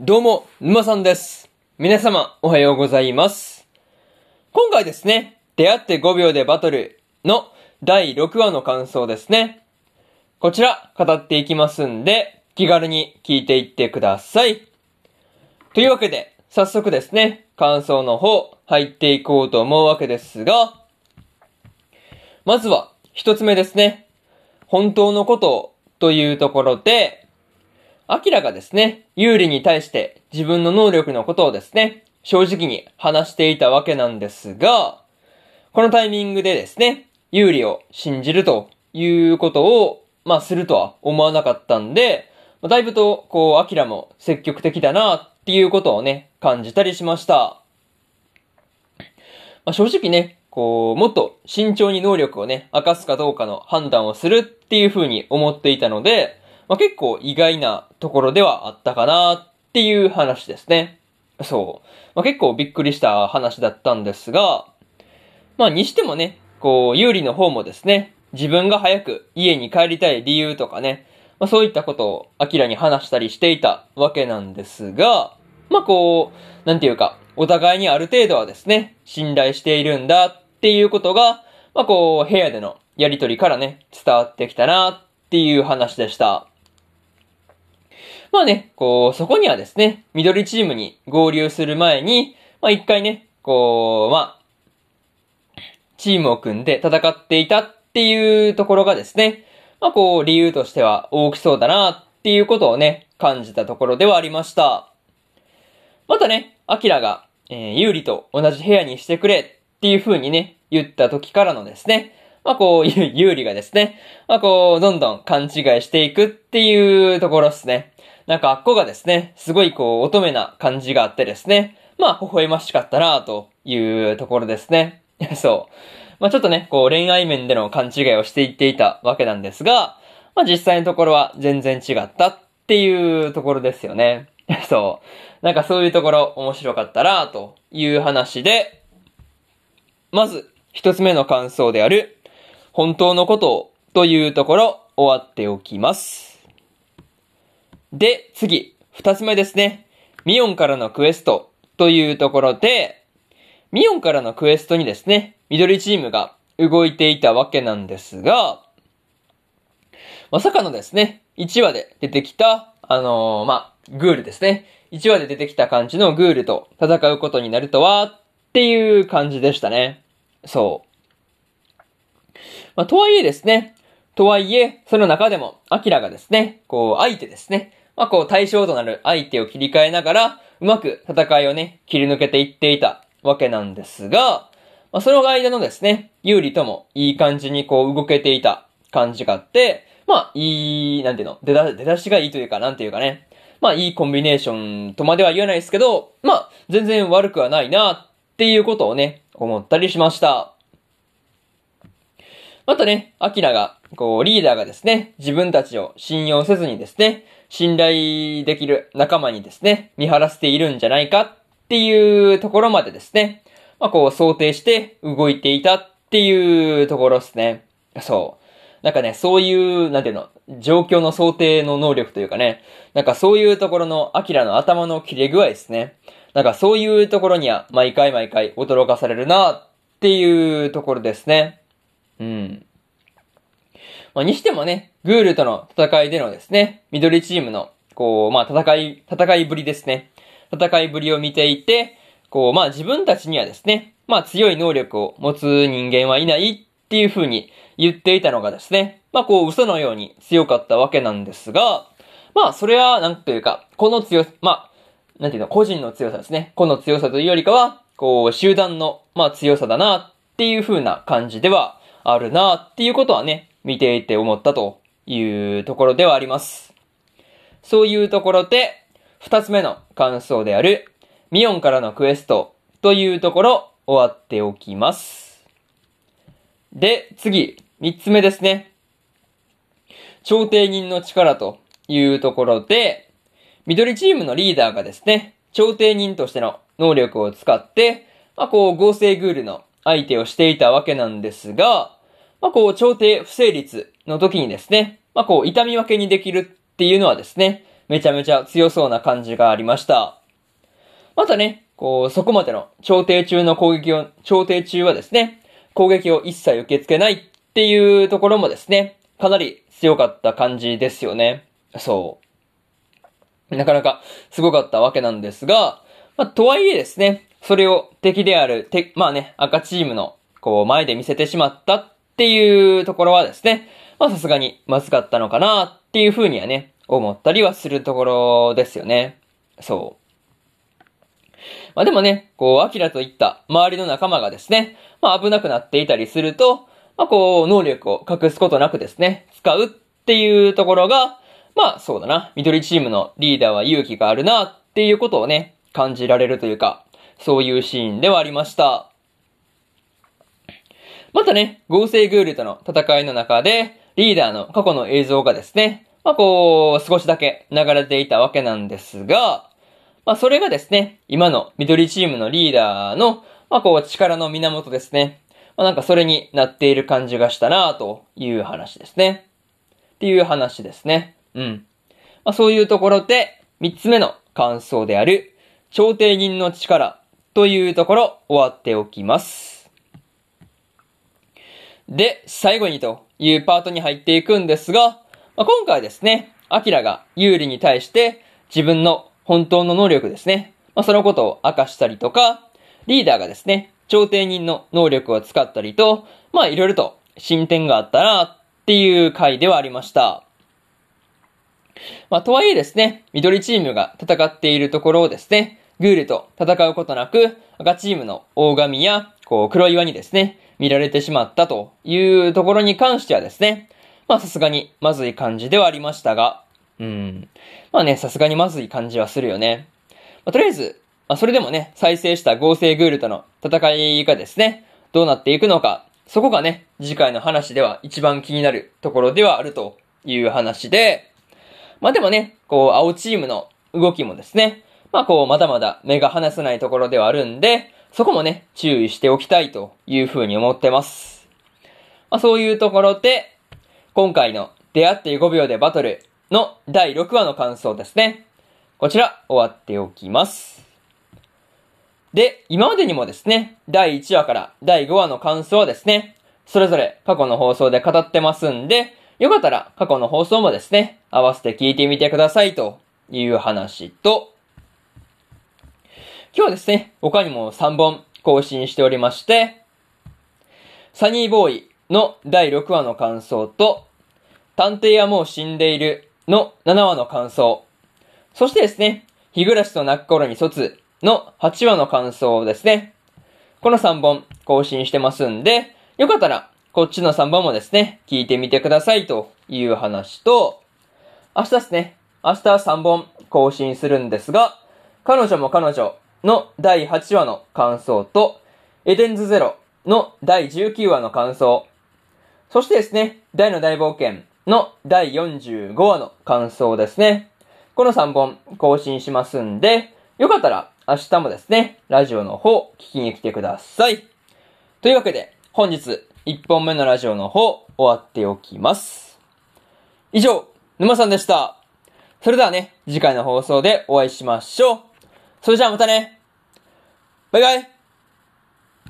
どうも、沼さんです。皆様、おはようございます。今回ですね、出会って5秒でバトルの第6話の感想ですね。こちら、語っていきますんで、気軽に聞いていってください。というわけで、早速ですね、感想の方、入っていこうと思うわけですが、まずは、一つ目ですね。本当のことをというところで、アキラがですね、有利に対して自分の能力のことをですね、正直に話していたわけなんですが、このタイミングでですね、有利を信じるということを、まあするとは思わなかったんで、まあだいぶと、こう、アキラも積極的だなっていうことをね、感じたりしました。まあ、正直ね、こう、もっと慎重に能力をね、明かすかどうかの判断をするっていう風に思っていたので、まあ、結構意外なところではあったかなっていう話ですね。そう。まあ、結構びっくりした話だったんですが、まあ、にしてもね、こう、有利の方もですね、自分が早く家に帰りたい理由とかね、まあ、そういったことを明らに話したりしていたわけなんですが、まあ、こう、なんていうか、お互いにある程度はですね、信頼しているんだっていうことが、まあ、こう、部屋でのやりとりからね、伝わってきたなっていう話でした。まあね、こう、そこにはですね、緑チームに合流する前に、まあ一回ね、こう、まあ、チームを組んで戦っていたっていうところがですね、まあこう、理由としては大きそうだなっていうことをね、感じたところではありました。またね、アキラが、えー、有利と同じ部屋にしてくれっていう風にね、言った時からのですね、まあこう、ゆ有利がですね、まあこう、どんどん勘違いしていくっていうところですね。なんかあっこがですね、すごいこう、乙女な感じがあってですね、まあ、微笑ましかったなというところですね。そう。まあちょっとね、こう、恋愛面での勘違いをしていっていたわけなんですが、まあ実際のところは全然違ったっていうところですよね。そう。なんかそういうところ面白かったなという話で、まず、一つ目の感想である、本当のことをというところ終わっておきます。で、次、二つ目ですね。ミオンからのクエストというところで、ミオンからのクエストにですね、緑チームが動いていたわけなんですが、まさかのですね、1話で出てきた、あのー、まあ、グールですね。1話で出てきた感じのグールと戦うことになるとは、っていう感じでしたね。そう。まあ、とはいえですね、とはいえ、その中でも、アキラがですね、こう、相手ですね。まあ、こう、対象となる相手を切り替えながら、うまく戦いをね、切り抜けていっていたわけなんですが、まあ、その間のですね、有利ともいい感じにこう、動けていた感じがあって、まあ、いい、なんていうの、出だ、出だしがいいというか、なんていうかね。まあ、いいコンビネーションとまでは言わないですけど、まあ、全然悪くはないな、っていうことをね、思ったりしました。またね、アキラが、こう、リーダーがですね、自分たちを信用せずにですね、信頼できる仲間にですね、見張らせているんじゃないかっていうところまでですね、まあこう想定して動いていたっていうところですね。そう。なんかね、そういう、なんていうの、状況の想定の能力というかね、なんかそういうところのアキラの頭の切れ具合ですね。なんかそういうところには毎回毎回驚かされるなっていうところですね。うん。まあ、にしてもね、グールとの戦いでのですね、緑チームの、こう、まあ、戦い、戦いぶりですね。戦いぶりを見ていて、こう、まあ、自分たちにはですね、まあ、強い能力を持つ人間はいないっていう風に言っていたのがですね、まあ、こう、嘘のように強かったわけなんですが、まあ、それは、なんというか、この強、まあ、なんていうの、個人の強さですね。個の強さというよりかは、こう、集団の、まあ、強さだなっていう風な感じではあるなっていうことはね、見ていて思ったというところではあります。そういうところで、二つ目の感想である、ミオンからのクエストというところ終わっておきます。で、次、三つ目ですね。調停人の力というところで、緑チームのリーダーがですね、調停人としての能力を使って、まあ、こう合成グールの相手をしていたわけなんですが、まあ、こう、調停不成立の時にですね、まあ、こう、痛み分けにできるっていうのはですね、めちゃめちゃ強そうな感じがありました。またね、こう、そこまでの調停中の攻撃を、調停中はですね、攻撃を一切受け付けないっていうところもですね、かなり強かった感じですよね。そう。なかなかすごかったわけなんですが、まあ、とはいえですね、それを敵である、て、まあね、赤チームの、こう、前で見せてしまったっっていうところはですね、まあさすがにまずかったのかなっていうふうにはね、思ったりはするところですよね。そう。まあでもね、こう、アキラといった周りの仲間がですね、まあ危なくなっていたりすると、まあこう、能力を隠すことなくですね、使うっていうところが、まあそうだな、緑チームのリーダーは勇気があるなっていうことをね、感じられるというか、そういうシーンではありました。またね、合成グールとの戦いの中で、リーダーの過去の映像がですね、まあこう、少しだけ流れていたわけなんですが、まあそれがですね、今の緑チームのリーダーの、まあこう、力の源ですね。まあなんかそれになっている感じがしたなという話ですね。っていう話ですね。うん。まあそういうところで、三つ目の感想である、調停人の力というところ終わっておきます。で、最後にというパートに入っていくんですが、まあ、今回ですね、アキラが有利に対して自分の本当の能力ですね、まあ、そのことを明かしたりとか、リーダーがですね、調停人の能力を使ったりと、まあいろいろと進展があったなっていう回ではありました。まあとはいえですね、緑チームが戦っているところをですね、グールと戦うことなく、赤チームの大神や、こう黒岩にですね、見られてしまったというところに関してはですね、まあさすがにまずい感じではありましたが、うん。まあね、さすがにまずい感じはするよね。まあ、とりあえず、まあ、それでもね、再生した合成グールとの戦いがですね、どうなっていくのか、そこがね、次回の話では一番気になるところではあるという話で、まあでもね、こう、青チームの動きもですね、まあこう、まだまだ目が離せないところではあるんで、そこもね、注意しておきたいというふうに思ってます。まあそういうところで、今回の出会って5秒でバトルの第6話の感想ですね。こちら、終わっておきます。で、今までにもですね、第1話から第5話の感想はですね、それぞれ過去の放送で語ってますんで、よかったら過去の放送もですね、合わせて聞いてみてくださいという話と、今日はですね、他にも3本更新しておりまして、サニーボーイの第6話の感想と、探偵はもう死んでいるの7話の感想、そしてですね、日暮らしと泣く頃に卒の8話の感想ですね。この3本更新してますんで、よかったらこっちの3本もですね、聞いてみてくださいという話と、明日ですね、明日3本更新するんですが、彼女も彼女の第8話の感想と、エデンズゼロの第19話の感想、そしてですね、大の大冒険の第45話の感想ですね。この3本更新しますんで、よかったら明日もですね、ラジオの方聞きに来てください。というわけで、本日1本目のラジオの方終わっておきます。以上、沼さんでした。それではね、次回の放送でお会いしましょう。それじゃあまたね。バイバイ